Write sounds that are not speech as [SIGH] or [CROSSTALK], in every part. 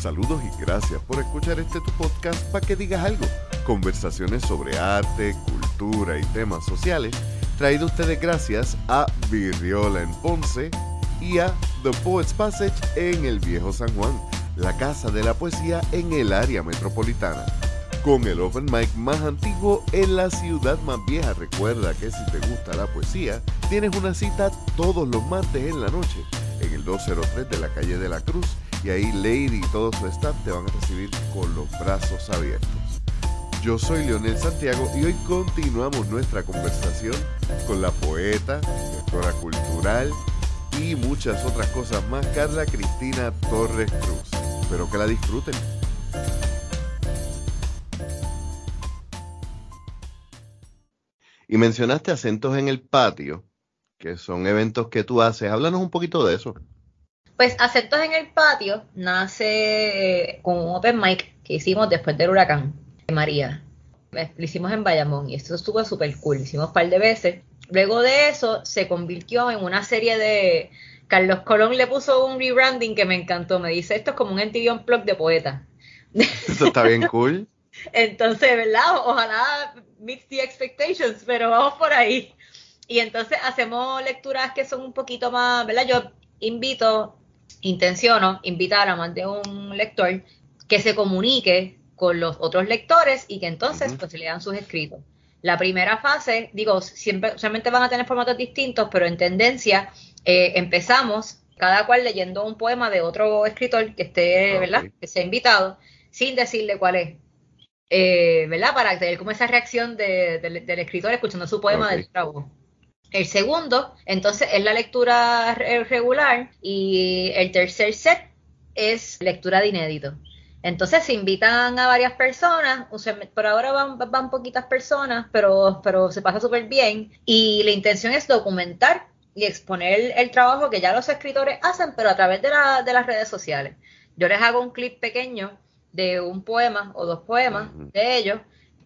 Saludos y gracias por escuchar este tu podcast para que digas algo. Conversaciones sobre arte, cultura y temas sociales, traído ustedes gracias a Virriola en Ponce y a The Poets Passage en el Viejo San Juan, la casa de la poesía en el área metropolitana. Con el open mic más antiguo en la ciudad más vieja. Recuerda que si te gusta la poesía, tienes una cita todos los martes en la noche en el 203 de la calle de la Cruz y ahí Lady y todo su staff te van a recibir con los brazos abiertos. Yo soy Leonel Santiago y hoy continuamos nuestra conversación con la poeta, directora cultural y muchas otras cosas más, Carla Cristina Torres Cruz. Espero que la disfruten. Y mencionaste acentos en el patio, que son eventos que tú haces. Háblanos un poquito de eso. Pues Acentos en el Patio nace eh, con un open mic que hicimos después del huracán de María. Eh, lo hicimos en Bayamón y esto estuvo súper cool. Lo hicimos un par de veces. Luego de eso se convirtió en una serie de... Carlos Colón le puso un rebranding que me encantó. Me dice, esto es como un NTV blog de poeta. [LAUGHS] Eso está bien cool. Entonces, ¿verdad? Ojalá meet the expectations, pero vamos por ahí. Y entonces hacemos lecturas que son un poquito más, ¿verdad? Yo invito intenciono invitar a más de un lector que se comunique con los otros lectores y que entonces pues lean sus escritos. La primera fase, digo, siempre solamente van a tener formatos distintos, pero en tendencia eh, empezamos cada cual leyendo un poema de otro escritor que esté, ¿verdad? Que sea invitado, sin decirle cuál es. Eh, ¿Verdad? Para tener como esa reacción del escritor escuchando su poema del trabajo. El segundo, entonces, es la lectura regular y el tercer set es lectura de inédito. Entonces se invitan a varias personas, o sea, por ahora van, van poquitas personas, pero, pero se pasa súper bien. Y la intención es documentar y exponer el, trabajo que ya los escritores hacen, pero a través de, la, de las redes sociales. Yo les hago un clip pequeño de un poema o dos poemas de ellos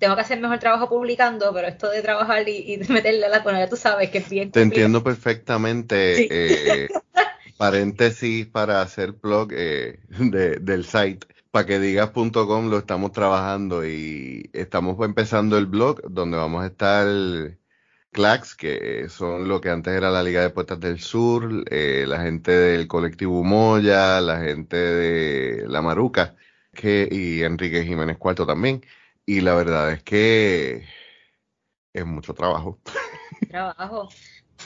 tengo que hacer mejor trabajo publicando, pero esto de trabajar y, meterle a la ya tú sabes que es bien. Te entiendo perfectamente. Eh, paréntesis para hacer blog eh, del site. Para que digas.com lo estamos trabajando y estamos empezando el blog donde vamos a estar CLACS, que son lo que antes era la Liga de Poetas del Sur, eh, la gente del colectivo Moya, la gente de La Maruca que, y Enrique Jiménez Cuarto también y la verdad es que es mucho trabajo. [LAUGHS] Trabajo.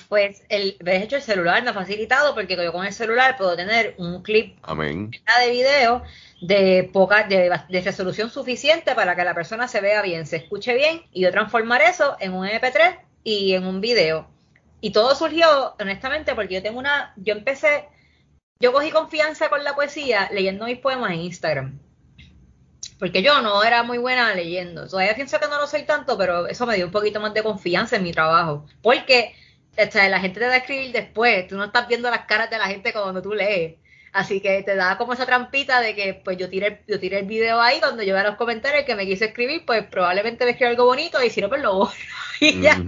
Pues el, de hecho el celular me ha facilitado porque yo con el celular puedo tener un clip de video de poca de, resolución suficiente para que la persona se vea bien, se escuche bien y yo transformar eso en un MP3 y en un video. Y todo surgió honestamente porque yo tengo una yo empecé yo cogí confianza con la poesía leyendo mis poemas en Instagram porque yo no era muy buena leyendo. Todavía pienso que no lo soy tanto, pero eso me dio un poquito más de confianza en mi trabajo. Porque la gente te va a escribir después, tú no estás viendo las caras de la gente cuando tú lees. Así que te da como esa trampita de que pues yo tiré, yo tiré el video ahí donde yo veo los comentarios que me quise escribir, pues probablemente me escriba algo bonito y si no, pues lo borro. [LAUGHS] y ya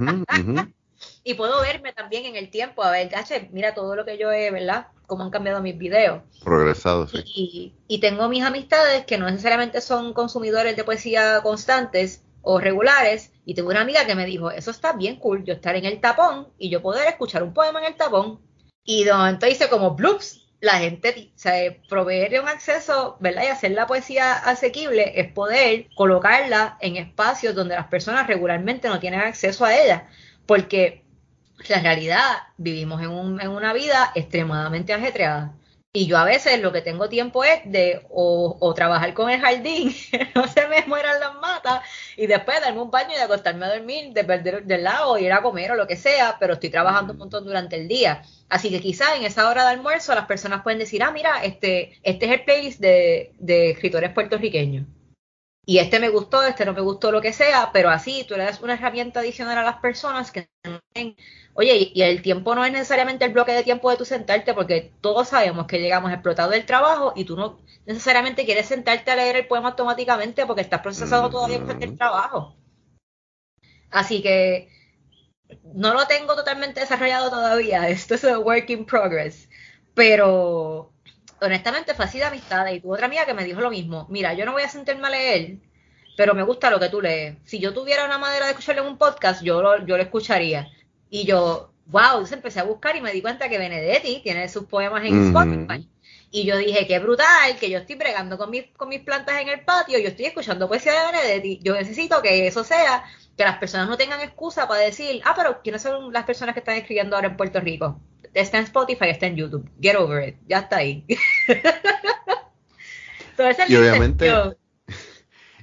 y puedo verme también en el tiempo, a ver, gache, mira todo lo que yo he, ¿verdad? Cómo han cambiado mis videos. Progresado, sí. Y, tengo mis amistades que no necesariamente son consumidores de poesía constantes o regulares, y tengo una amiga que me dijo, eso está bien cool, yo estar en el tapón y yo poder escuchar un poema en el tapón. Y de momento hice como bloops, la gente, o sea, proveerle un acceso, ¿verdad? Y hacer la poesía asequible es poder colocarla en espacios donde las personas regularmente no tienen acceso a ella. Porque en realidad vivimos en, un, en una vida extremadamente ajetreada. Y yo a veces lo que tengo tiempo es de o, trabajar con el jardín, [LAUGHS] no se me mueran las matas, y después darme un baño y de acostarme a dormir, de perder del lado, ir a comer o lo que sea, pero estoy trabajando un montón durante el día. Así que quizás en esa hora de almuerzo las personas pueden decir, ah, mira, este, este es el playlist de, de escritores puertorriqueños. Y este me gustó, este no me gustó, lo que sea, pero así tú le das una herramienta adicional a las personas que Oye, y el tiempo no es necesariamente el bloque de tiempo de tu sentarte, porque todos sabemos que llegamos explotados del trabajo y tú no necesariamente quieres sentarte a leer el poema automáticamente porque estás procesado todavía por el trabajo. Así que no lo tengo totalmente desarrollado todavía, esto es un work in progress, pero honestamente fue así de amistades. Y tuve otra amiga que me dijo lo mismo. Mira, yo no voy a sentirme a leer, pero me gusta lo que tú lees. Si yo tuviera una manera de escucharle en un podcast, yo lo, yo lo escucharía. Y yo, wow, entonces empecé a buscar y me di cuenta que Benedetti tiene sus poemas en Spotify. Y yo dije, qué brutal, que yo estoy bregando con mis, con mis plantas en el patio, yo estoy escuchando poesía de Benedetti. Yo necesito que eso sea, que las personas no tengan excusa para decir, ah, pero ¿quiénes son las personas que están escribiendo ahora en Puerto Rico? Está en Spotify, está en YouTube. Get over it, ya está ahí. [LAUGHS] [LAUGHS] y obviamente,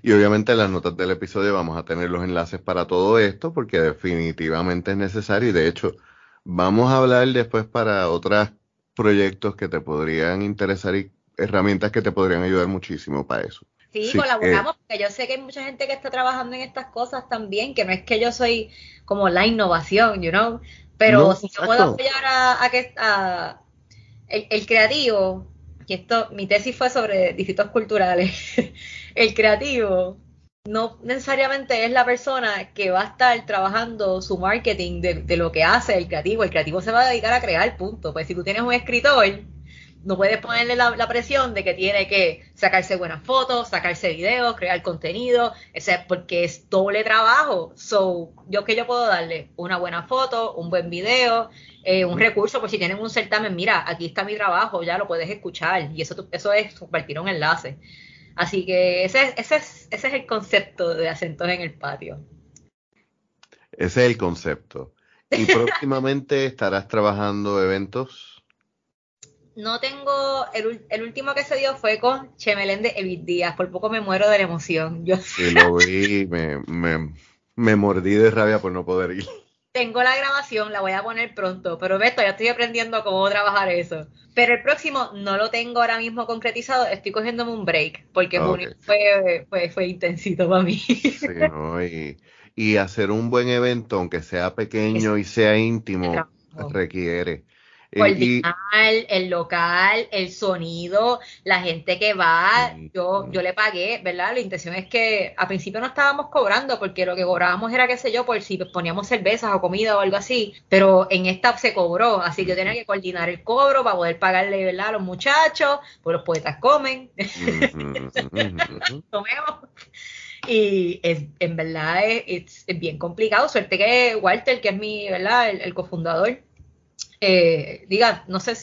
y obviamente en las notas del episodio vamos a tener los enlaces para todo esto, porque definitivamente es necesario y de hecho vamos a hablar después para otras proyectos que te podrían interesar y herramientas que te podrían ayudar muchísimo para eso. Sí, colaboramos, eh, porque yo sé que hay mucha gente que está trabajando en estas cosas también, que no es que yo soy como la innovación, you know, pero si yo puedo apoyar a, que a, el, creativo, que esto, mi tesis fue sobre distritos culturales, [LAUGHS] el creativo no necesariamente es la persona que va a estar trabajando su marketing de, de, lo que hace el creativo. El creativo se va a dedicar a crear, punto. Pues si tú tienes un escritor, no puedes ponerle la, presión de que tiene que sacarse buenas fotos, sacarse videos, crear contenido, ese, porque es doble trabajo. So, yo que yo puedo darle una buena foto, un buen video, eh, un recurso, por si tienen un certamen, mira, aquí está mi trabajo, ya lo puedes escuchar. Y eso, eso es compartir un enlace. Así que ese, ese, es, ese es el concepto de acentos en el patio. Ese es el concepto. ¿Y [LAUGHS] próximamente estarás trabajando eventos? No tengo, el, el, último que se dio fue con Chemelén de Evit Díaz, por poco me muero de la emoción. Yo [LAUGHS] sí, lo vi, me, me, me mordí de rabia por no poder ir tengo la grabación, la voy a poner pronto, pero esto ya estoy aprendiendo cómo trabajar eso. Pero el próximo no lo tengo ahora mismo concretizado, estoy cogiéndome un break, porque fue, fue, fue, intensito para mí. Sí, ¿no? y, y, hacer un buen evento, aunque sea pequeño y sea íntimo, requiere Coordinar el local, el sonido, la gente que va, yo, yo le pagué, ¿verdad? La intención es que al principio no estábamos cobrando porque lo que cobrábamos era, qué sé yo, por si poníamos cervezas o comida o algo así, pero en esta se cobró, así que yo tenía que coordinar el cobro para poder pagarle, ¿verdad? A los muchachos, pues los poetas comen. [LAUGHS] Comemos. Y es, en verdad es, bien complicado. Suerte que Walter, que es mi, ¿verdad? el cofundador, eh, diga, no sé,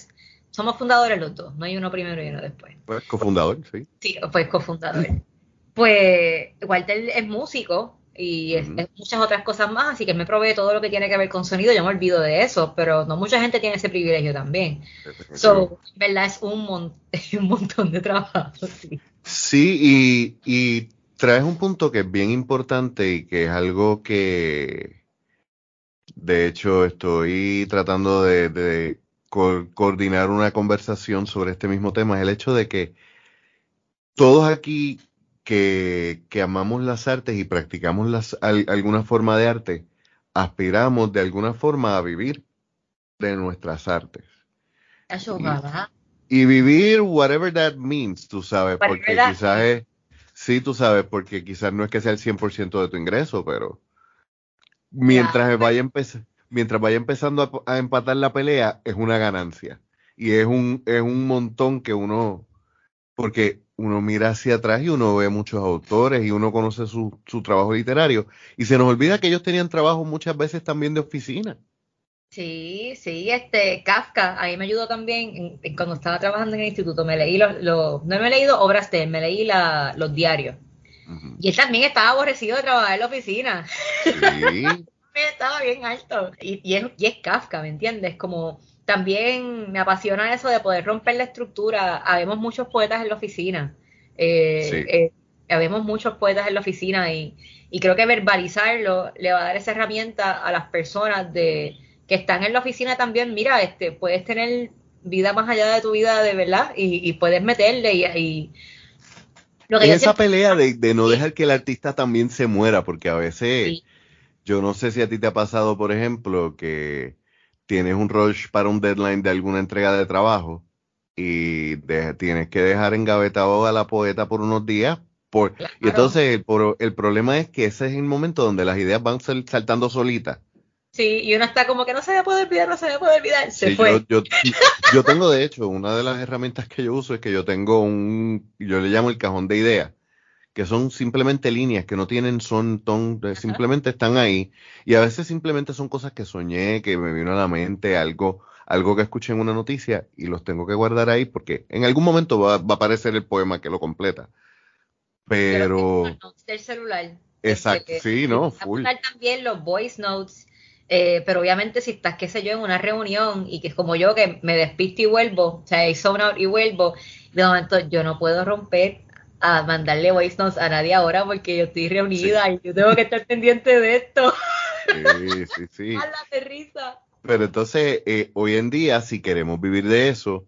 somos fundadores los dos, no hay uno primero y uno después. Pues cofundador, sí. Sí, pues cofundador. Pues Walter es músico y es, muchas otras cosas más, así que me provee todo lo que tiene que ver con sonido, yo me olvido de eso, pero no mucha gente tiene ese privilegio también. So, verdad es un, [LAUGHS] un montón de trabajo. Sí, sí y, y traes un punto que es bien importante y que es algo que de hecho, estoy tratando de, coordinar una conversación sobre este mismo tema. Es el hecho de que todos aquí que, amamos las artes y practicamos las, alguna forma de arte, aspiramos de alguna forma a vivir de nuestras artes. Eso y, y, vivir whatever that means, tú sabes, porque quizás es, sí, tú sabes, porque quizás no es que sea el 100% de tu ingreso, pero mientras vaya mientras vaya empezando a, empatar la pelea, es una ganancia. Y es un, es un montón que uno, porque uno mira hacia atrás y uno ve muchos autores y uno conoce su, su trabajo literario. Y se nos olvida que ellos tenían trabajo muchas veces también de oficina. Sí, sí, este Kafka, a mí me ayudó también cuando estaba trabajando en el instituto, me leí los, no me he leído obras de él, me leí la, los diarios y él también estaba aborrecido de trabajar en la oficina. Sí. [LAUGHS] estaba bien alto. Y, es, y es Kafka, ¿me entiendes? Como también me apasiona eso de poder romper la estructura. Habemos muchos poetas en la oficina. Eh, eh, habemos muchos poetas en la oficina y, y, creo que verbalizarlo le va a dar esa herramienta a las personas de que están en la oficina también. Mira, este, puedes tener vida más allá de tu vida de verdad y, y puedes meterle y, esa pelea de, no dejar que el artista también se muera, porque a veces, yo no sé si a ti te ha pasado, por ejemplo, que tienes un rush para un deadline de alguna entrega de trabajo y tienes que dejar engavetado a la poeta por unos días. Por, Y entonces el, el, problema es que ese es el momento donde las ideas van saltando solitas. Sí, y uno está como que no se me puede olvidar, no se me puede olvidar. Se Sí, fue. Yo, yo, yo tengo, de hecho, una de las herramientas que yo uso es que yo tengo un, yo le llamo el cajón de ideas, que son simplemente líneas que no tienen son, ton, eh, simplemente están ahí. Y a veces simplemente son cosas que soñé, que me vino a la mente, algo, algo que escuché en una noticia y los tengo que guardar ahí porque en algún momento va, va a aparecer el poema que lo completa. Pero, del celular. exacto, sí, no, full. también los voice notes, eh, pero obviamente si estás, qué sé yo, en una reunión y que es como yo que me despisto y vuelvo, o sea, y zone out y vuelvo, de momento yo no puedo romper a mandarle voice notes a nadie ahora porque yo estoy reunida y yo tengo que estar [LAUGHS] pendiente de esto. Sí, sí, sí. [LAUGHS] De risa. Pero entonces, eh, hoy en día, si queremos vivir de eso,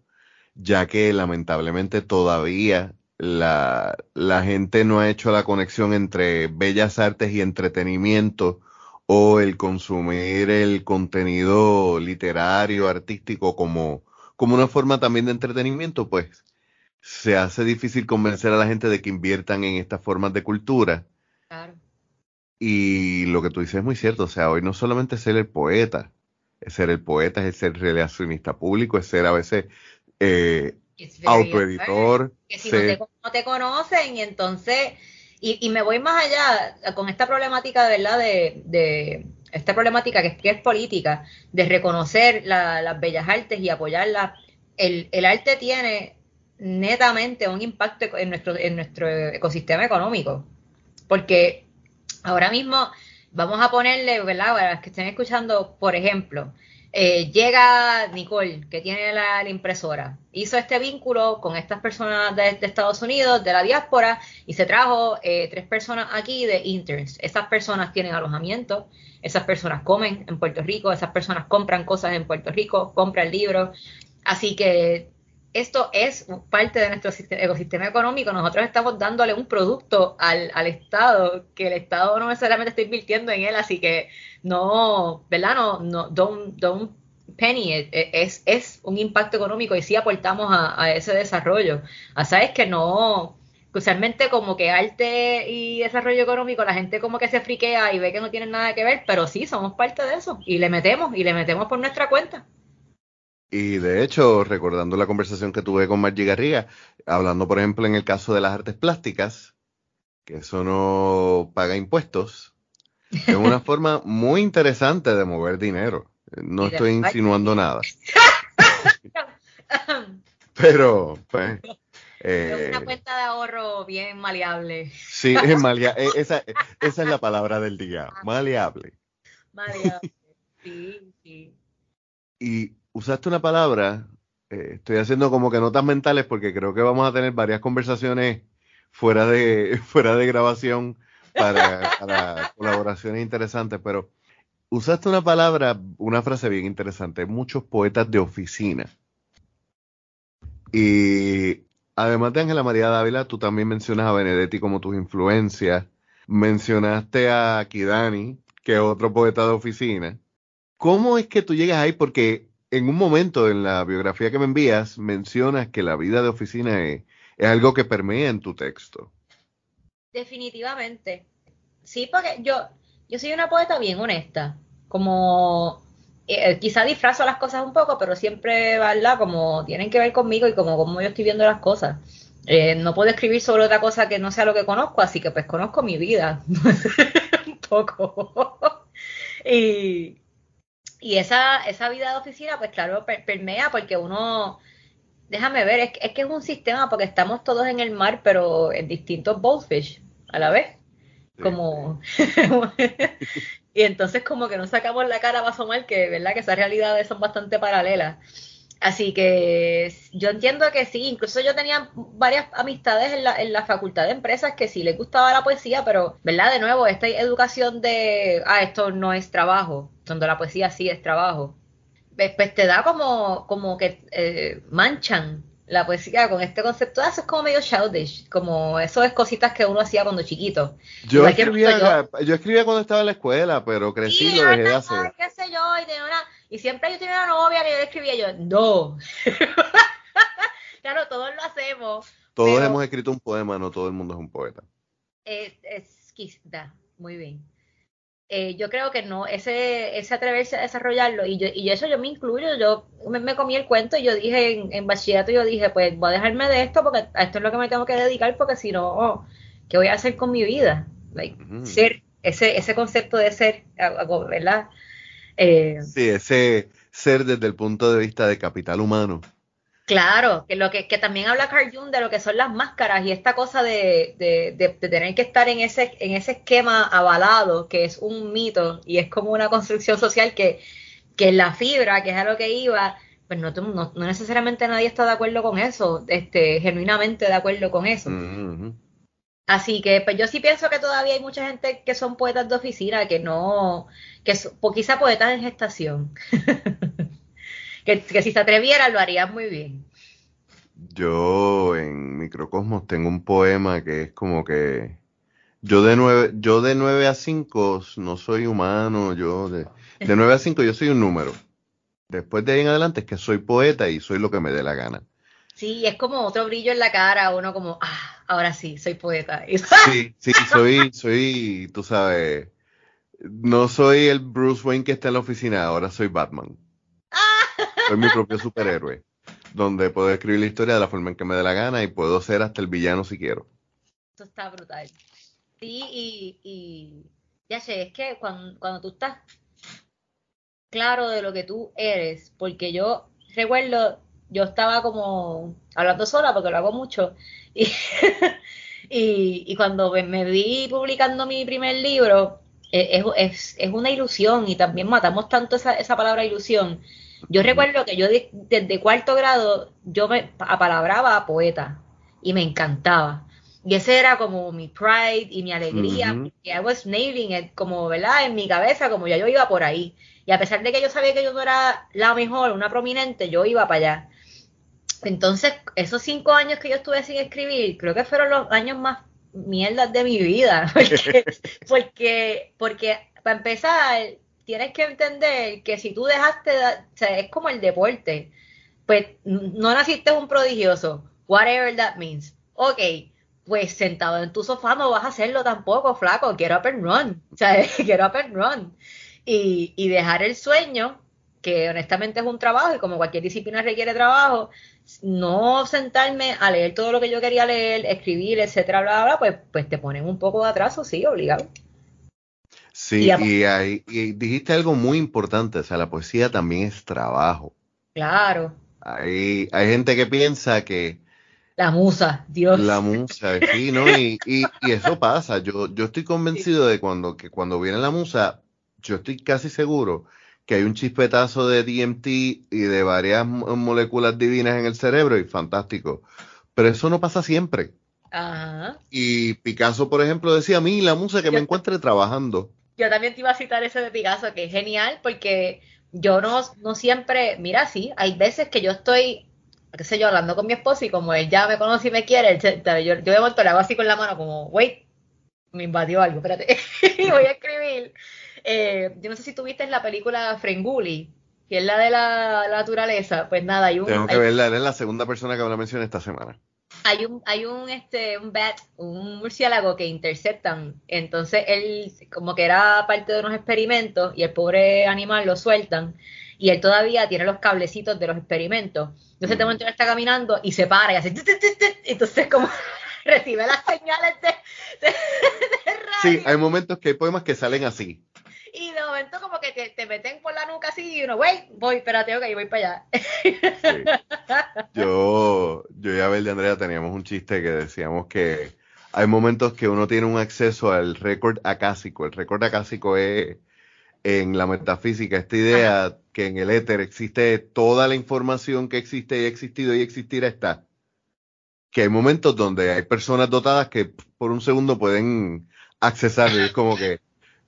ya que lamentablemente todavía la, la gente no ha hecho la conexión entre bellas artes y entretenimiento o el consumir el contenido literario, artístico como, como una forma también de entretenimiento, pues se hace difícil convencer a la gente de que inviertan en estas formas de cultura. Claro. Y lo que tú dices es muy cierto, o sea, hoy no solamente es ser el poeta, es ser el poeta, es ser relacionista público, es ser a veces eh, autoeditor, que si no ser- te, no te conocen y entonces, y, me voy más allá con esta problemática, ¿verdad? De, esta problemática que es, que es política, de reconocer la- las bellas artes y apoyarlas. El, el arte tiene netamente un impacto en nuestro, en nuestro ecosistema económico, porque ahora mismo vamos a ponerle, ¿verdad? Para los que estén escuchando, por ejemplo, eh, llega Nicole, que tiene la, impresora, hizo este vínculo con estas personas de, de Estados Unidos, de la diáspora, y se trajo eh, tres personas aquí de interns. Esas personas tienen alojamiento, esas personas comen en Puerto Rico, esas personas compran cosas en Puerto Rico, compran libros. Así que esto es parte de nuestro sistema- ecosistema económico. Nosotros estamos dándole un producto al, al Estado que el Estado no necesariamente está invirtiendo en él, así que no, ¿verdad? No, no, don't, don't penny. E- es, es un impacto económico y sí aportamos a, a ese desarrollo. Ah, Sabes que no, usualmente como que arte y desarrollo económico, la gente como que se friquea y ve que no tienen nada que ver, pero sí, somos parte de eso y le metemos y le metemos por nuestra cuenta. Y de hecho, recordando la conversación que tuve con Margie Garriga, hablando por ejemplo en el caso de las artes plásticas, que eso no paga impuestos, es una [LAUGHS] forma muy interesante de mover dinero. No estoy insinuando nada, [LAUGHS] pero pues, Es eh, una cuenta de ahorro bien maleable. sí, es eh, esa, esa es la palabra del día, maleable. Maleable. Sí, sí. Y usaste una palabra, eh, estoy haciendo como que notas mentales porque creo que vamos a tener varias conversaciones fuera de, [LAUGHS] fuera de grabación para, para colaboraciones interesantes, pero usaste una palabra, una frase bien interesante, muchos poetas de oficina. Y además de Ángela María Dávila, tú también mencionas a Benedetti como tus influencias, mencionaste a Kidani, que es otro poeta de oficina. ¿Cómo es que tú llegas ahí? Porque en un momento en la biografía que me envías mencionas que la vida de oficina es, es algo que permea en tu texto. Definitivamente. Sí, porque yo, soy una poeta bien honesta. Como eh, quizá disfrazo las cosas un poco, pero siempre, ¿verdad? Como tienen que ver conmigo y como, como yo estoy viendo las cosas. Eh, no puedo escribir sobre otra cosa que no sea lo que conozco, así que pues conozco mi vida [LAUGHS] un poco. [LAUGHS] y, y esa, esa vida de oficina, pues claro, per- permea porque uno, déjame ver, es, que- es que es un sistema porque estamos todos en el mar, pero en distintos goldfish a la vez. Como [LAUGHS] y entonces como que no sacamos la cara para asomar que, ¿verdad? Que esas realidades son bastante paralelas. Así que yo entiendo que sí, incluso yo tenía varias amistades en la, en la facultad de empresas que sí les gustaba la poesía, pero, ¿verdad? De nuevo, esta educación de, ah, esto no es trabajo, donde la poesía sí es trabajo, pues, pues te da como, como que eh, manchan la poesía con este concepto, eso es como medio childish, como eso es cositas que uno hacía cuando chiquito. Yo escribía, yo escribía cuando estaba en la escuela, pero crecí y Sí, lo dejé de hacer. qué sé yo, y, tenía una, y siempre yo tenía una novia que yo le escribía yo, no. [LAUGHS] claro, todos lo hacemos. Todos pero- hemos escrito un poema, no todo el mundo es un poeta. Es, es quizá, muy bien. eh, yo creo que no, ese, ese atreverse a desarrollarlo, y yo, y eso yo me incluyo, yo me, comí el cuento y yo dije en, en, bachillerato, yo dije, pues voy a dejarme de esto porque a esto es lo que me tengo que dedicar, porque si no, oh, ¿qué voy a hacer con mi vida? Like, Ser, ese, ese concepto de ser, ¿verdad? Eh, sí, ese ser desde el punto de vista de capital humano. Claro, que lo que, también habla Carl Jung de lo que son las máscaras y esta cosa de, tener que estar en ese, en ese esquema avalado, que es un mito y es como una construcción social que, que la fibra, que es a lo que iba, pues no, no, necesariamente nadie está de acuerdo con eso, este, genuinamente de acuerdo con eso. Así que pues yo sí pienso que todavía hay mucha gente que son poetas de oficina, que no, que pues, quizá poetas en gestación. [LAUGHS] que, si se atreviera lo haría muy bien. Yo en Microcosmos tengo un poema que es como que yo de nueve, yo de 9 a 5 no soy humano, yo de, de 9 a 5 yo soy un número. Después de ahí en adelante es que soy poeta y soy lo que me dé la gana. Sí, es como otro brillo en la cara, uno como, ah, ahora sí, soy poeta. Sí, sí, soy, soy, tú sabes, no soy el Bruce Wayne que está en la oficina, ahora soy Batman. Soy mi propio superhéroe, donde puedo escribir la historia de la forma en que me dé la gana y puedo ser hasta el villano si quiero. Eso está brutal. Sí, y, y ya sé, es que cuando, cuando tú estás claro de lo que tú eres, porque yo recuerdo, yo estaba como hablando sola porque lo hago mucho, y, [LAUGHS] y, cuando me, vi publicando mi primer libro, es, es, es, una ilusión y también matamos tanto esa, esa palabra ilusión yo recuerdo que yo desde cuarto grado yo me apalabraba a poeta y me encantaba. Y ese era como mi pride y mi alegría, porque I was nailing it, como, ¿verdad? En mi cabeza, como ya yo iba por ahí. Y a pesar de que yo sabía que yo no era la mejor, una prominente, yo iba para allá. Entonces, esos cinco años que yo estuve sin escribir, creo que fueron los años más mierdas de mi vida. [LAUGHS] [LAUGHS] Porque, porque, porque para empezar, tienes que entender que si tú dejaste, o sea, es como el deporte, pues no naciste un prodigioso, whatever that means. Ok, pues sentado en tu sofá no vas a hacerlo tampoco, flaco, get up and run, [LAUGHS] o sea, get up and run. Y, y dejar el sueño, que honestamente es un trabajo y como cualquier disciplina requiere trabajo, no sentarme a leer todo lo que yo quería leer, escribir, etcétera, bla, bla, bla, pues, pues te ponen un poco de atraso, sí, obligado. Sí, y, dijiste algo muy importante, o sea, la poesía también es trabajo. Claro. Hay, hay gente que piensa que... La musa, Dios. La musa, sí, ¿no? Y, y, eso pasa. Yo, yo estoy convencido de cuando, que cuando viene la musa, yo estoy casi seguro que hay un chispetazo de DMT y de varias moléculas divinas en el cerebro y fantástico. Pero eso no pasa siempre. Ajá. Y Picasso, por ejemplo, decía a mí la musa que me encuentre trabajando yo también te iba a citar ese de Picasso, que es genial, porque yo no, no siempre, mira, sí, hay veces que yo estoy, qué sé yo, hablando con mi esposo y como él ya me conoce y me quiere, yo, yo de momento le hago así con la mano como, wait, me invadió algo, espérate, [LAUGHS] voy a escribir. Eh, yo no sé si tuviste en la película Frenguli, que es la de la, naturaleza, pues nada, hay un... Tengo que verla, es la segunda persona que me la menciona esta semana hay un, hay un, este, un bat, un murciélago que interceptan. Entonces él, como que era parte de unos experimentos, y el pobre animal lo sueltan, y él todavía tiene los cablecitos de los experimentos. Entonces, mm. momento él está caminando y se para y hace. Entonces, como recibe las señales de, de, Sí, hay momentos que hay poemas que salen así y de momento como que te, meten por la nuca así y uno, wey, voy, espérate, ok, voy para allá. Yo, yo y Abel de Andrea teníamos un chiste que decíamos que hay momentos que uno tiene un acceso al récord acásico. El récord acásico es en la metafísica esta idea que en el éter existe toda la información que existe y ha existido y existirá está. Que hay momentos donde hay personas dotadas que por un segundo pueden accesar y es como que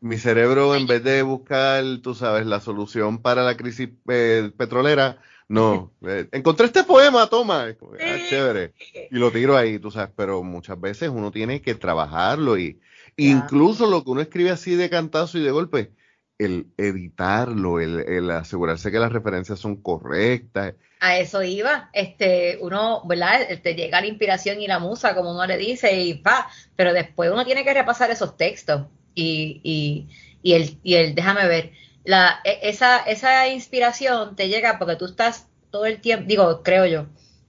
mi cerebro, en vez de buscar, tú sabes, la solución para la crisis eh, petrolera, no. Eh, encontré este poema, toma. Ah, chévere. Y lo tiro ahí, tú sabes, pero muchas veces uno tiene que trabajarlo y incluso lo que uno escribe así de cantazo y de golpe, el editarlo, el, asegurarse que las referencias son correctas. A eso iba, este, uno, ¿verdad? Te llega la inspiración y la musa, como uno le dice, y va, pero después uno tiene que repasar esos textos y, Y el, y el déjame ver, la, e, esa, esa inspiración te llega porque tú estás todo el tiempo, digo, creo yo,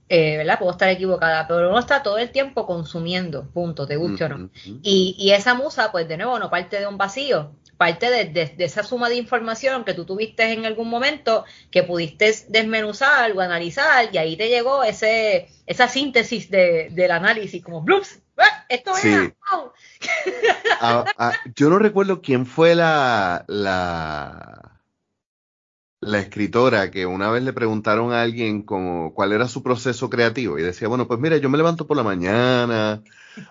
eh, ¿verdad? Puedo estar equivocada, pero uno está todo el tiempo consumiendo, punto, te guste o no. Y, y, esa musa, pues de nuevo, no parte de un vacío, parte de, esa suma de información que tú tuviste en algún momento, que pudiste desmenuzar o analizar, y ahí te llegó ese, esa síntesis de, del análisis, como ¡blups! ¡Ah! Esto sí. [LAUGHS] Ah, ah, yo no recuerdo quién fue la, la, la escritora que una vez le preguntaron a alguien como cuál era su proceso creativo y decía, bueno, pues mira, yo me levanto por la mañana,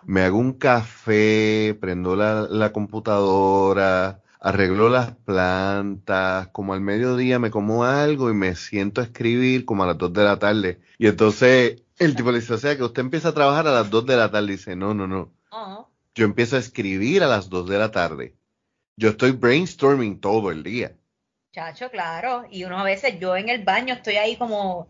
me hago un café, prendo la, la computadora, arreglo las plantas, como al mediodía me como algo y me siento a escribir como a las 2 de la tarde. Y entonces el tipo le dice, o sea, que usted empieza a trabajar a las 2 de la tarde. Y dice, no, no, no. Yo empiezo a escribir a las 2 de la tarde. Yo estoy brainstorming todo el día. Chacho, claro. Y uno a veces, yo en el baño estoy ahí como,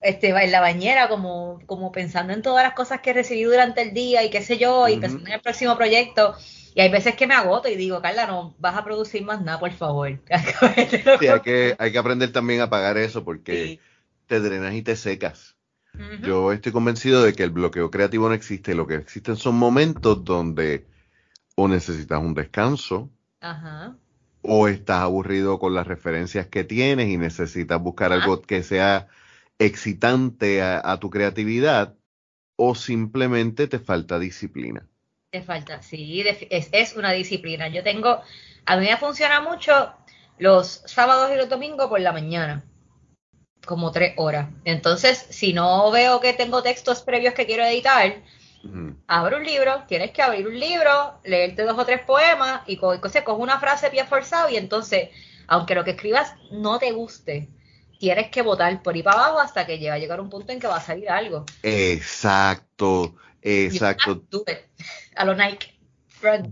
este, en la bañera, como, como pensando en todas las cosas que recibí durante el día y qué sé yo, y pensando en el próximo proyecto. Y hay veces que me agoto y digo, Carla, no vas a producir más nada, por favor. [LAUGHS] sí, hay que, hay que aprender también a pagar eso porque te drenas y te secas. Yo estoy convencido de que el bloqueo creativo no existe. Lo que existen son momentos donde o necesitas un descanso, Ajá o estás aburrido con las referencias que tienes y necesitas buscar algo que sea excitante a, tu creatividad, o simplemente te falta disciplina. Te falta, sí, es, una disciplina. Yo tengo, a mí me funciona mucho los sábados y los domingos por la mañana, como tres horas. Entonces, si no veo que tengo textos previos que quiero editar, Abre un libro, tienes que abrir un libro, leerte dos o tres poemas y co coge una frase pie forzado y entonces, aunque lo que escribas no te guste, tienes que votar por ahí para abajo hasta que llega a llegar un punto en que va a salir algo. Exacto, exacto. [LAUGHS] A lo Nike.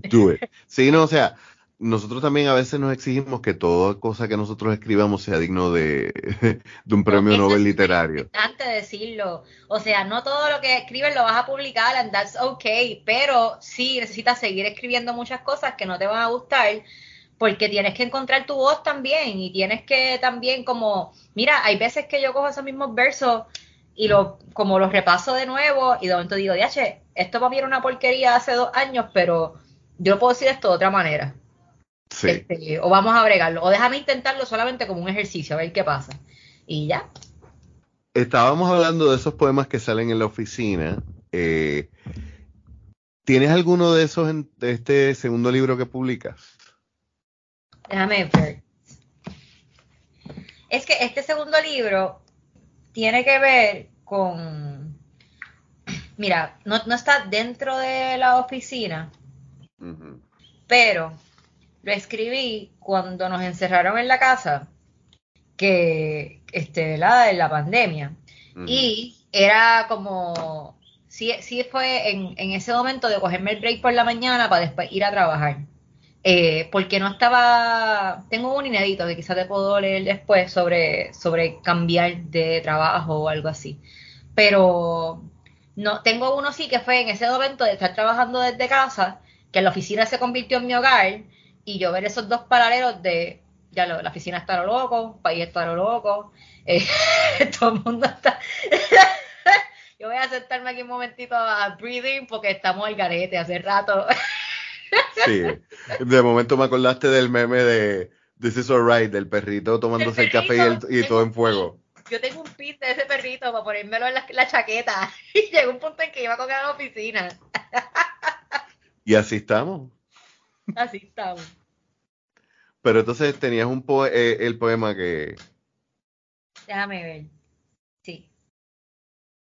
Do it. Sí, no, o sea, nosotros también a veces nos exigimos que toda cosa que nosotros escribamos sea digno de, [LAUGHS] de un premio Nobel literario. Antes de decirlo, o sea, no todo lo que escribes lo vas a publicar and that's okay, pero sí necesitas seguir escribiendo muchas cosas que no te van a gustar porque tienes que encontrar tu voz también y tienes que también como, mira, hay veces que yo cojo esos mismos versos y lo, como los repaso de nuevo y de momento digo, diache, esto para mí era una porquería hace dos años, pero yo puedo decir esto de otra manera este, o vamos a bregarlo. O déjame intentarlo solamente como un ejercicio, a ver qué pasa. Y ya. Estábamos hablando de esos poemas que salen en la oficina. Eh, ¿Tienes alguno de esos en este segundo libro que publicas? Déjame ver. Es que este segundo libro tiene que ver con. Mira, no, está dentro de la oficina, pero lo escribí cuando nos encerraron en la casa, que, este, la, en la pandemia. Y era como, sí, sí fue en, en, ese momento de cogerme el break por la mañana para después ir a trabajar. Eh, porque no estaba, tengo un inédito que quizás te puedo leer después sobre, sobre cambiar de trabajo o algo así. Pero no, tengo uno sí que fue en ese momento de estar trabajando desde casa, que la oficina se convirtió en mi hogar y yo ver esos dos paralelos de, ya lo, la oficina está lo loco, el país está lo loco, eh, [LAUGHS] todo el mundo está... [LAUGHS] yo voy a sentarme aquí un momentito a breathing porque estamos al garete hace rato. [LAUGHS] sí, de momento me acordaste del meme de This is alright, del perrito tomándose el, café y, todo en fuego. Yo tengo un pit de ese perrito para ponérmelo en la, la chaqueta y llegó un punto en que iba a coger a la oficina. y así estamos. Así estamos. Pero entonces tenías un eh, el poema que... Déjame ver. Sí.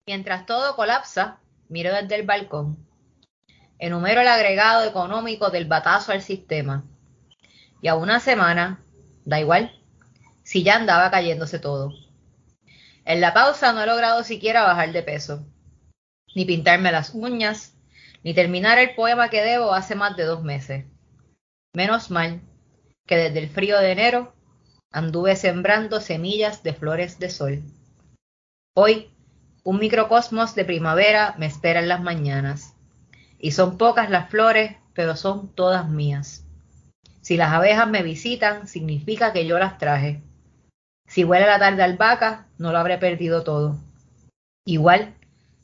Mientras todo colapsa, miro desde el balcón. Enumero el agregado económico del batazo al sistema. Y a una semana, da igual, si ya andaba cayéndose todo. En la pausa no he logrado siquiera bajar de peso, ni pintarme las uñas, ni terminar el poema que debo hace más de dos meses. Menos mal que desde el frío de enero anduve sembrando semillas de flores de sol. Hoy, un microcosmos de primavera me espera en las mañanas, y son pocas las flores, pero son todas mías. Si las abejas me visitan, significa que yo las traje. Si huele la tarde albahaca, no lo habré perdido todo. Igual,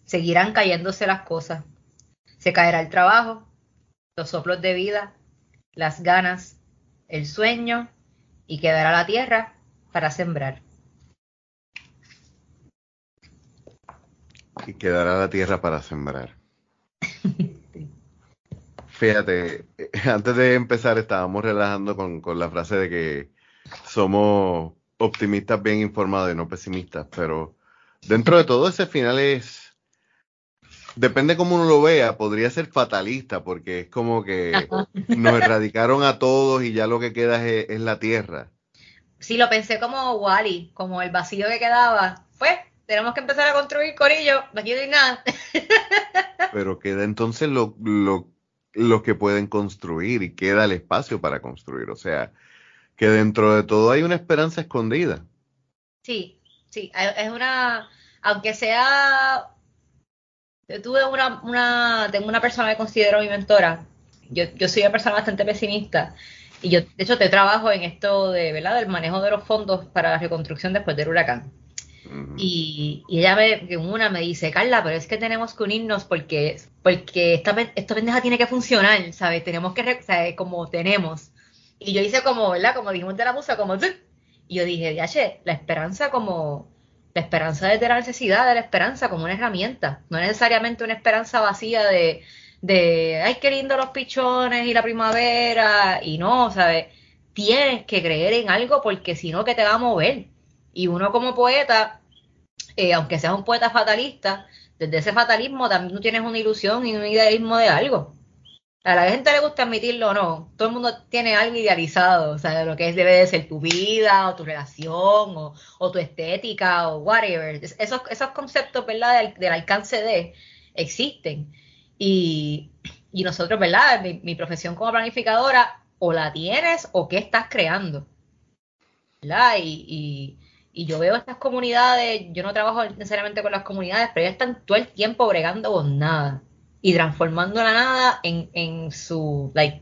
seguirán cayéndose las cosas. Se caerá el trabajo, los soplos de vida, las ganas, el sueño, y quedará la tierra para sembrar. Y quedará la tierra para sembrar. [LAUGHS] Fíjate, antes de empezar estábamos relajando con, con, la frase de que somos optimistas bien informados y no pesimistas, pero dentro de todo ese final es, depende cómo uno lo vea, podría ser fatalista, porque es como que nos [LAUGHS] erradicaron a todos y ya lo que queda es, es la tierra. Sí, lo pensé como Wally, como el vacío que quedaba. Pues, tenemos que empezar a construir corillo, aquí no hay nada. [LAUGHS] Pero queda entonces lo, lo, lo que pueden construir y queda el espacio para construir. O sea, que dentro de todo hay una esperanza escondida. Sí, sí, es una, aunque sea, yo tuve una, una, tengo una persona que considero mi mentora, yo, yo soy una persona bastante pesimista y yo, de hecho, te trabajo en esto de, ¿verdad? Del manejo de los fondos para la reconstrucción después del huracán. Y, ella me, una me dice, Carla, pero es que tenemos que unirnos porque, porque esta, esta pendeja tiene que funcionar, ¿sabes? Tenemos que, ¿sabes? Como tenemos. Y yo hice como, ¿verdad? Como dijimos de la musa, como, y yo dije, yache, la esperanza como, la esperanza de la necesidad de la esperanza como una herramienta, no necesariamente una esperanza vacía de, de, ay, qué lindo los pichones y la primavera, y no, ¿sabes? Tienes que creer en algo porque si no, que te va a mover. Y uno como poeta, eh, aunque seas un poeta fatalista, desde ese fatalismo también tú tienes una ilusión y un idealismo de algo. A la gente le gusta admitirlo o no, todo el mundo tiene algo idealizado, o sea, lo que es, debe de ser tu vida o tu relación o, tu estética o whatever. Esos, esos conceptos, ¿verdad? Del, alcance de existen. Y, nosotros, ¿verdad? Mi, profesión como planificadora, o la tienes o qué estás creando. ¿Verdad? Y, y, yo veo estas comunidades, yo no trabajo necesariamente con las comunidades, pero ellas están todo el tiempo bregando con nada y transformando la nada en, en su, like,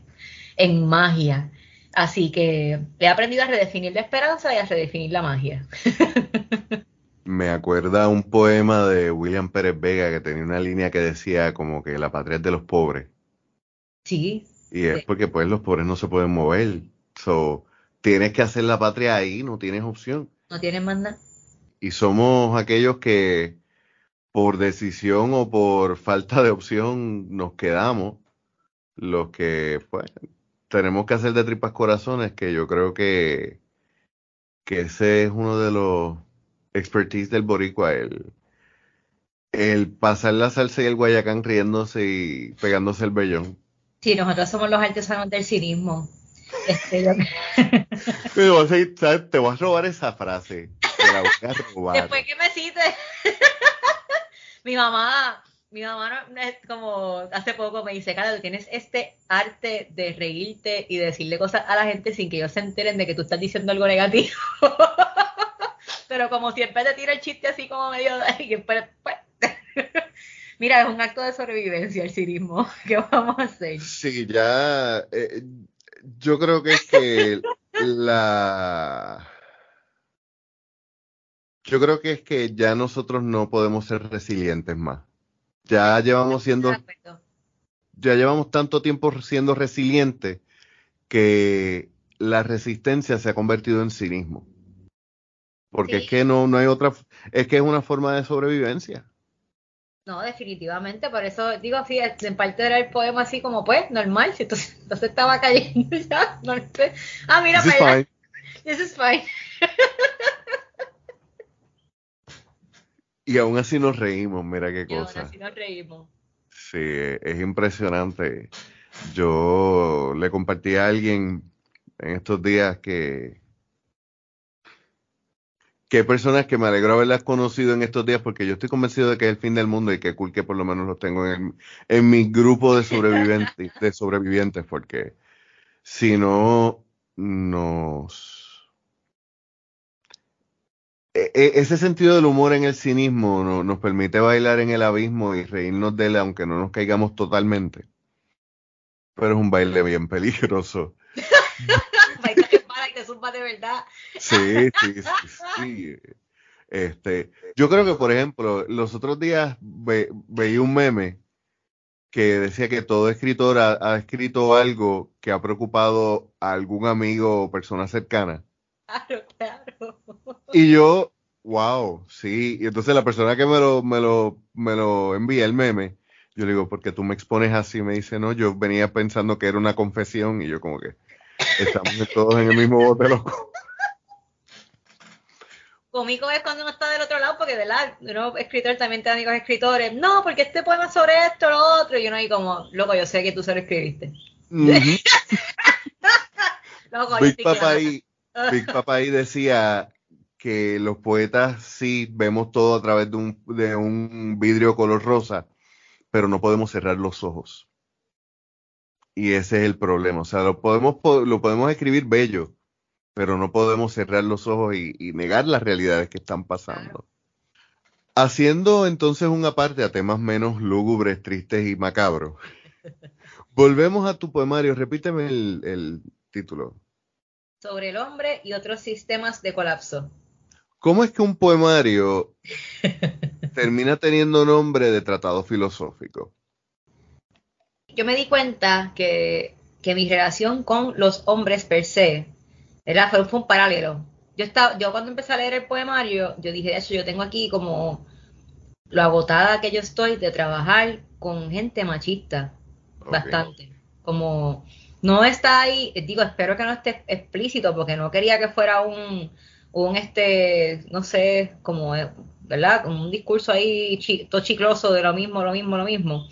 en magia. Así que he aprendido a redefinir la esperanza y a redefinir la magia. [LAUGHS] Me acuerda un poema de William Pérez Vega que tenía una línea que decía como que la patria es de los pobres. Sí. Y es porque pues los pobres no se pueden mover. So, tienes que hacer la patria ahí, no tienes opción. No tienes más nada. Y somos aquellos que por decisión o por falta de opción nos quedamos, los que pues tenemos que hacer de tripas corazones, que yo creo que, que ese es uno de los expertise del boricua, el, el pasar la salsa y el guayacán riéndose y pegándose el vellón. Sí, nosotros somos los artesanos del cinismo. Este, [LAUGHS] te voy a robar esa frase. Te la voy a [LAUGHS] robar. Después que me cites mi mamá, mi mamá como hace poco me dice, Cara, tienes este arte de reírte y decirle cosas a la gente sin que ellos se enteren de que tú estás diciendo algo negativo. [LAUGHS] Pero como siempre te tira el chiste así como medio. [LAUGHS] Pues. [LAUGHS] Mira, es un acto de sobrevivencia el cirismo. ¿Qué vamos a hacer? Sí, ya... Eh, yo creo que es que la yo creo que es que ya nosotros no podemos ser resilientes más. Ya llevamos siendo, ya llevamos tanto tiempo siendo resilientes que la resistencia se ha convertido en cinismo. Porque es que no, no hay otra, es que es una forma de sobrevivencia. No, definitivamente, por eso digo, sí, en parte era el poema así como pues, normal, si entonces, [LAUGHS] entonces estaba cayendo ya, no. Ah, mira, This is fine. This is fine. [LAUGHS] Y aún así nos reímos, mira qué cosa. aún así nos reímos. Sí, es impresionante. Yo le compartí a alguien en estos días que que personas que me alegro haberlas conocido en estos días porque yo estoy convencido de que es el fin del mundo y que cool que por lo menos los tengo en, en mi grupo de sobrevivientes, de sobrevivientes porque si no nos ese sentido del humor en el cinismo nos permite bailar en el abismo y reírnos de él aunque no nos caigamos totalmente. Pero es un baile bien peligroso. [LAUGHS] y te zumba de verdad. Sí, sí, sí, sí. Este, yo creo que, por ejemplo, los otros días veía un meme que decía que todo escritor ha, escrito algo que ha preocupado a algún amigo o persona cercana. Claro, claro. Y yo, wow, sí. Y entonces la persona que me lo, me lo, me lo envía el meme, yo le digo, porque tú me expones así, me dice, no, yo venía pensando que era una confesión y yo como que estamos todos en el mismo bote loco cómico es cuando uno está del otro lado, porque de la uno escritor también tiene amigos escritores, no, porque este poema es sobre esto, lo otro, y uno ahí como, loco, yo sé que tú se lo escribiste. [LAUGHS] loco, Big, Papa ahí, Big Papa ahí decía que los poetas sí vemos todo a través de un, de un vidrio color rosa, pero no podemos cerrar los ojos. Y ese es el problema. O sea, lo podemos, lo podemos escribir bello, pero no podemos cerrar los ojos y, negar las realidades que están pasando. Haciendo entonces una parte a temas menos lúgubres, tristes y macabros. Volvemos a tu poemario, repíteme el, título. Sobre el hombre y otros sistemas de colapso. ¿Cómo es que un poemario [LAUGHS] termina teniendo nombre de tratado filosófico? Yo me di cuenta que, que mi relación con los hombres per se era, fue, un paralelo. Yo, estaba, yo cuando empecé a leer el poemario, yo dije, eso yo tengo aquí como lo agotada que yo estoy de trabajar con gente machista, bastante. Como no está ahí, digo, espero que no esté explícito porque no quería que fuera un, un este, no sé, como, ¿verdad? Como un discurso ahí todo chicloso de lo mismo, lo mismo, lo mismo.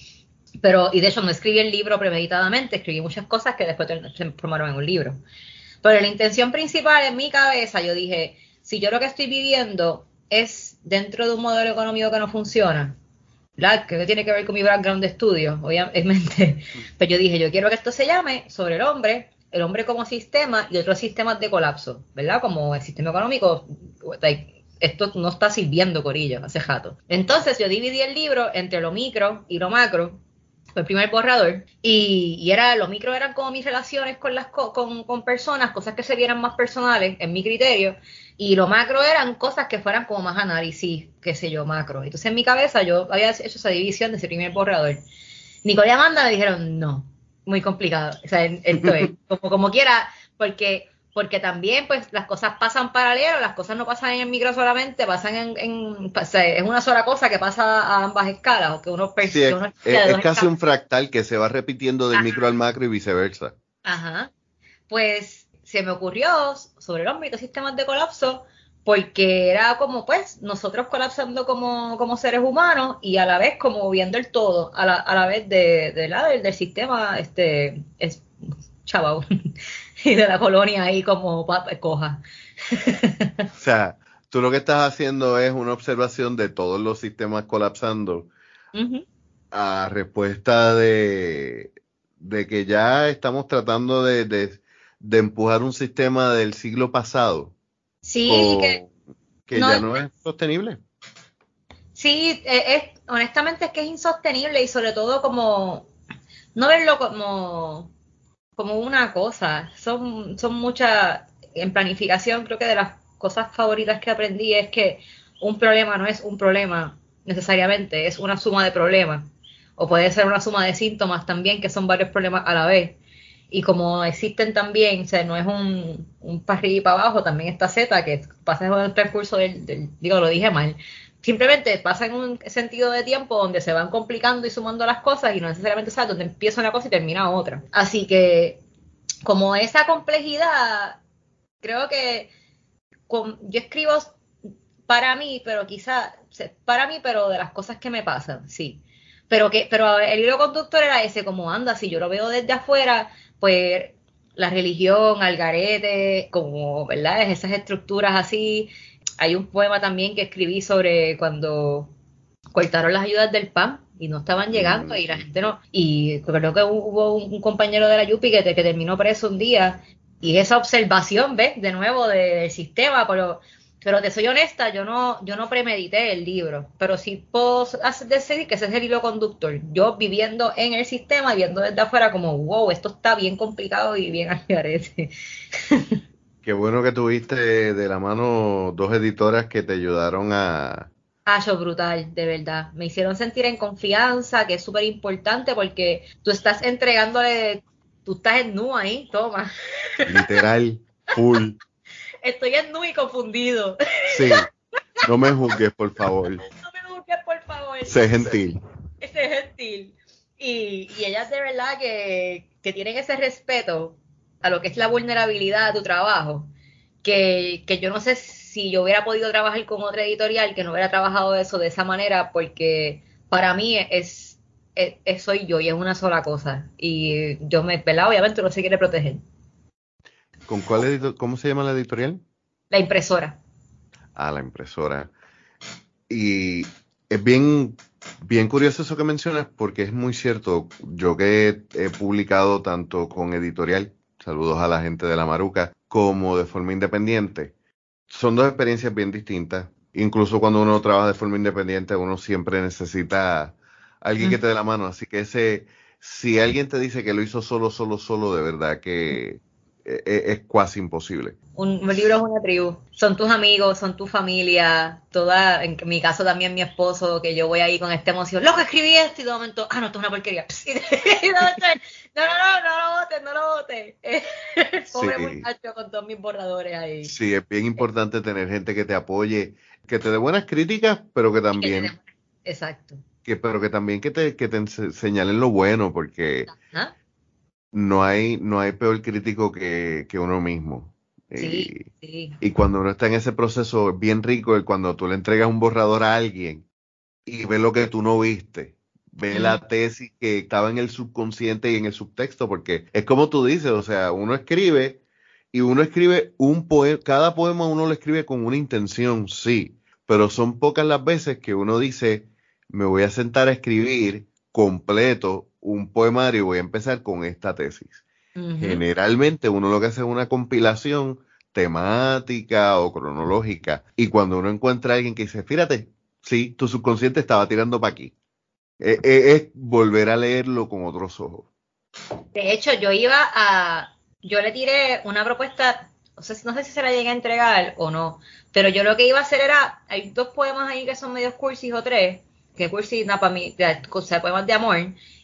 Pero, y de hecho no escribí el libro premeditadamente, escribí muchas cosas que después se transformaron en un libro. Pero la intención principal en mi cabeza, yo dije, si yo lo que estoy viviendo es dentro de un modelo económico que no funciona, ¿verdad? que tiene que ver con mi background de estudio, obviamente, [LAUGHS] pues yo dije, yo quiero que esto se llame sobre el hombre, el hombre como sistema y otros sistemas de colapso, ¿verdad? Como el sistema económico, esto no está sirviendo corillo, hace jato. Entonces yo dividí el libro entre lo micro y lo macro, el primer borrador, y, era, los micros eran como mis relaciones con las con, con, personas, cosas que se vieran más personales en mi criterio, y lo macro eran cosas que fueran como más análisis, qué sé yo, macro. Entonces en mi cabeza yo había hecho esa división de ese primer borrador. Nicole y Amanda me dijeron, no, muy complicado. O sea, esto es, [LAUGHS] como, como quiera, porque porque también pues las cosas pasan paralelo, las cosas no pasan en el micro solamente, pasan en, es una sola cosa que pasa a ambas escalas, o que uno, sí, es, es, casi un fractal que se va repitiendo del micro al macro y viceversa. Ajá. Pues se me ocurrió sobre los sistemas de colapso, porque era como pues nosotros colapsando como, como seres humanos y a la vez como viendo el todo, a la, a la vez de, de la, del, del sistema este es, chaval [LAUGHS] y de la colonia ahí como coja. [LAUGHS] o sea, tú lo que estás haciendo es una observación de todos los sistemas colapsando a respuesta de, de, que ya estamos tratando de, de, empujar un sistema del siglo pasado. Sí, que, ya no es sostenible. Sí, e, es, honestamente es que es insostenible y sobre todo como no verlo como como una cosa. Son, son muchas, en planificación creo que de las cosas favoritas que aprendí es que un problema no es un problema necesariamente, es una suma de problemas. O puede ser una suma de síntomas también, que son varios problemas a la vez. Y como existen también, o sea, no es un, un para y para abajo, también está Z, que pasa en el transcurso del, digo, lo dije mal, simplemente pasa en un sentido de tiempo donde se van complicando y sumando las cosas y no necesariamente sabes dónde empieza una cosa y termina otra. Así que como esa complejidad, creo que yo escribo para mí, pero quizá para mí, pero de las cosas que me pasan, sí. Pero que, pero el hilo conductor era ese, como anda, si yo lo veo desde afuera, pues la religión, algarete, como, ¿verdad? Esas estructuras así, hay un poema también que escribí sobre cuando cortaron las ayudas del PAN y no estaban llegando y la mm. gente no. Y creo que hubo un, compañero de la Yupi que, que, terminó preso un día y esa observación, ¿ves? De nuevo del sistema, pero Pero te soy honesta, yo no, yo no premedité el libro, pero sí puedo decidir que ese es el hilo conductor. Yo viviendo en el sistema viendo desde afuera como, wow, esto está bien complicado y bien ese. [LAUGHS] Qué bueno que tuviste de la mano dos editoras que te ayudaron a... Ah, yo brutal, de verdad. Me hicieron sentir en confianza, que es súper importante porque tú estás entregándole, tú estás en nu ahí, toma. Literal, full. [LAUGHS] Estoy en nu y confundido. Sí. No me juzgues, por favor. [LAUGHS] No me juzgues, por favor. Sé gentil. Sé gentil. Y, y ellas de verdad que, que, tienen ese respeto a lo que es la vulnerabilidad de tu trabajo, que, que yo no sé si yo hubiera podido trabajar con otra editorial que no hubiera trabajado eso de esa manera, porque para mí es, es, soy yo y es una sola cosa. Y yo me, pelado Obviamente no se quiere proteger. ¿Con cuál ¿Cómo se llama la editorial? La impresora. Ah, la impresora. Y es bien, bien curioso eso que mencionas porque es muy cierto. Yo que he, publicado tanto con editorial, saludos a la gente de la Maruca, como de forma independiente. Son dos experiencias bien distintas. Incluso cuando uno trabaja de forma independiente, uno siempre necesita alguien que te dé la mano. Así que ese, si alguien te dice que lo hizo solo, solo, solo, de verdad que es, casi imposible. Un, libro es una tribu. Son tus amigos, son tu familia, toda, en mi caso también mi esposo, que yo voy ahí con esta emoción, loco, escribí esto y de momento, ah, no, esto es una porquería. [LAUGHS] no, no, no, no lo votes, no lo votes. [LAUGHS] Pobre muchacho con todos mis borradores ahí. Sí, es bien importante tener gente que te apoye, que te dé buenas críticas, pero que también... Exacto. Que, pero que también que te, que te señalen lo bueno, porque no hay, no hay peor crítico que, uno mismo. Sí, y, sí. y, cuando uno está en ese proceso, es bien rico cuando tú le entregas un borrador a alguien y ve lo que tú no viste, ve la tesis que estaba en el subconsciente y en el subtexto, porque es como tú dices, o sea, uno escribe y uno escribe un poema, cada poema uno lo escribe con una intención, sí, pero son pocas las veces que uno dice, me voy a sentar a escribir completo un poemario y voy a empezar con esta tesis. Generalmente uno lo que hace es una compilación temática o cronológica y cuando uno encuentra a alguien que dice, fíjate, sí, tu subconsciente estaba tirando para aquí, e, e, es, volver a leerlo con otros ojos. De hecho, yo iba a, yo le tiré una propuesta, no sé, no sé si se la llegué a entregar o no, pero yo lo que iba a hacer era, hay dos poemas ahí que son medios cursis o tres, que cursis, nada, para mí, o sea, poemas de amor,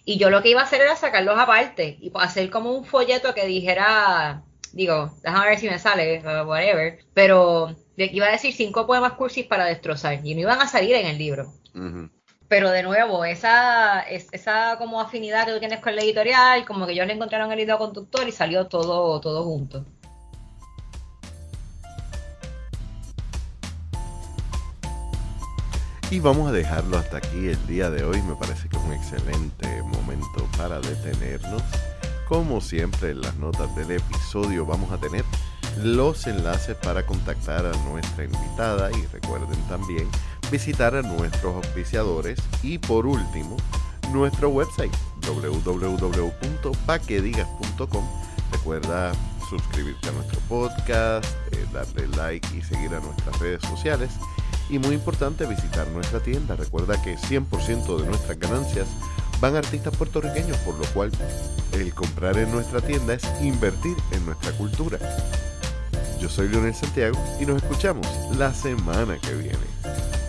y yo lo que iba a hacer era sacarlos aparte y hacer como un folleto que dijera, digo, déjame ver si me sale, whatever, pero iba a decir cinco poemas cursis para destrozar y no iban a salir en el libro. Pero de nuevo, esa, esa como afinidad que tú tienes con la editorial, como que ellos le encontraron el hilo conductor y salió todo, todo junto. Y vamos a dejarlo hasta aquí el día de hoy. Me parece que es un excelente momento para detenernos. Como siempre en las notas del episodio vamos a tener los enlaces para contactar a nuestra invitada y recuerden también visitar a nuestros auspiciadores y por último nuestro website www.paquedigas.com. Recuerda suscribirte a nuestro podcast, eh, darle like y seguir a nuestras redes sociales y muy importante visitar nuestra tienda. Recuerda que 100% de nuestras ganancias van artistas puertorriqueños, por lo cual el comprar en nuestra tienda es invertir en nuestra cultura. Yo soy Leonel Santiago y nos escuchamos la semana que viene.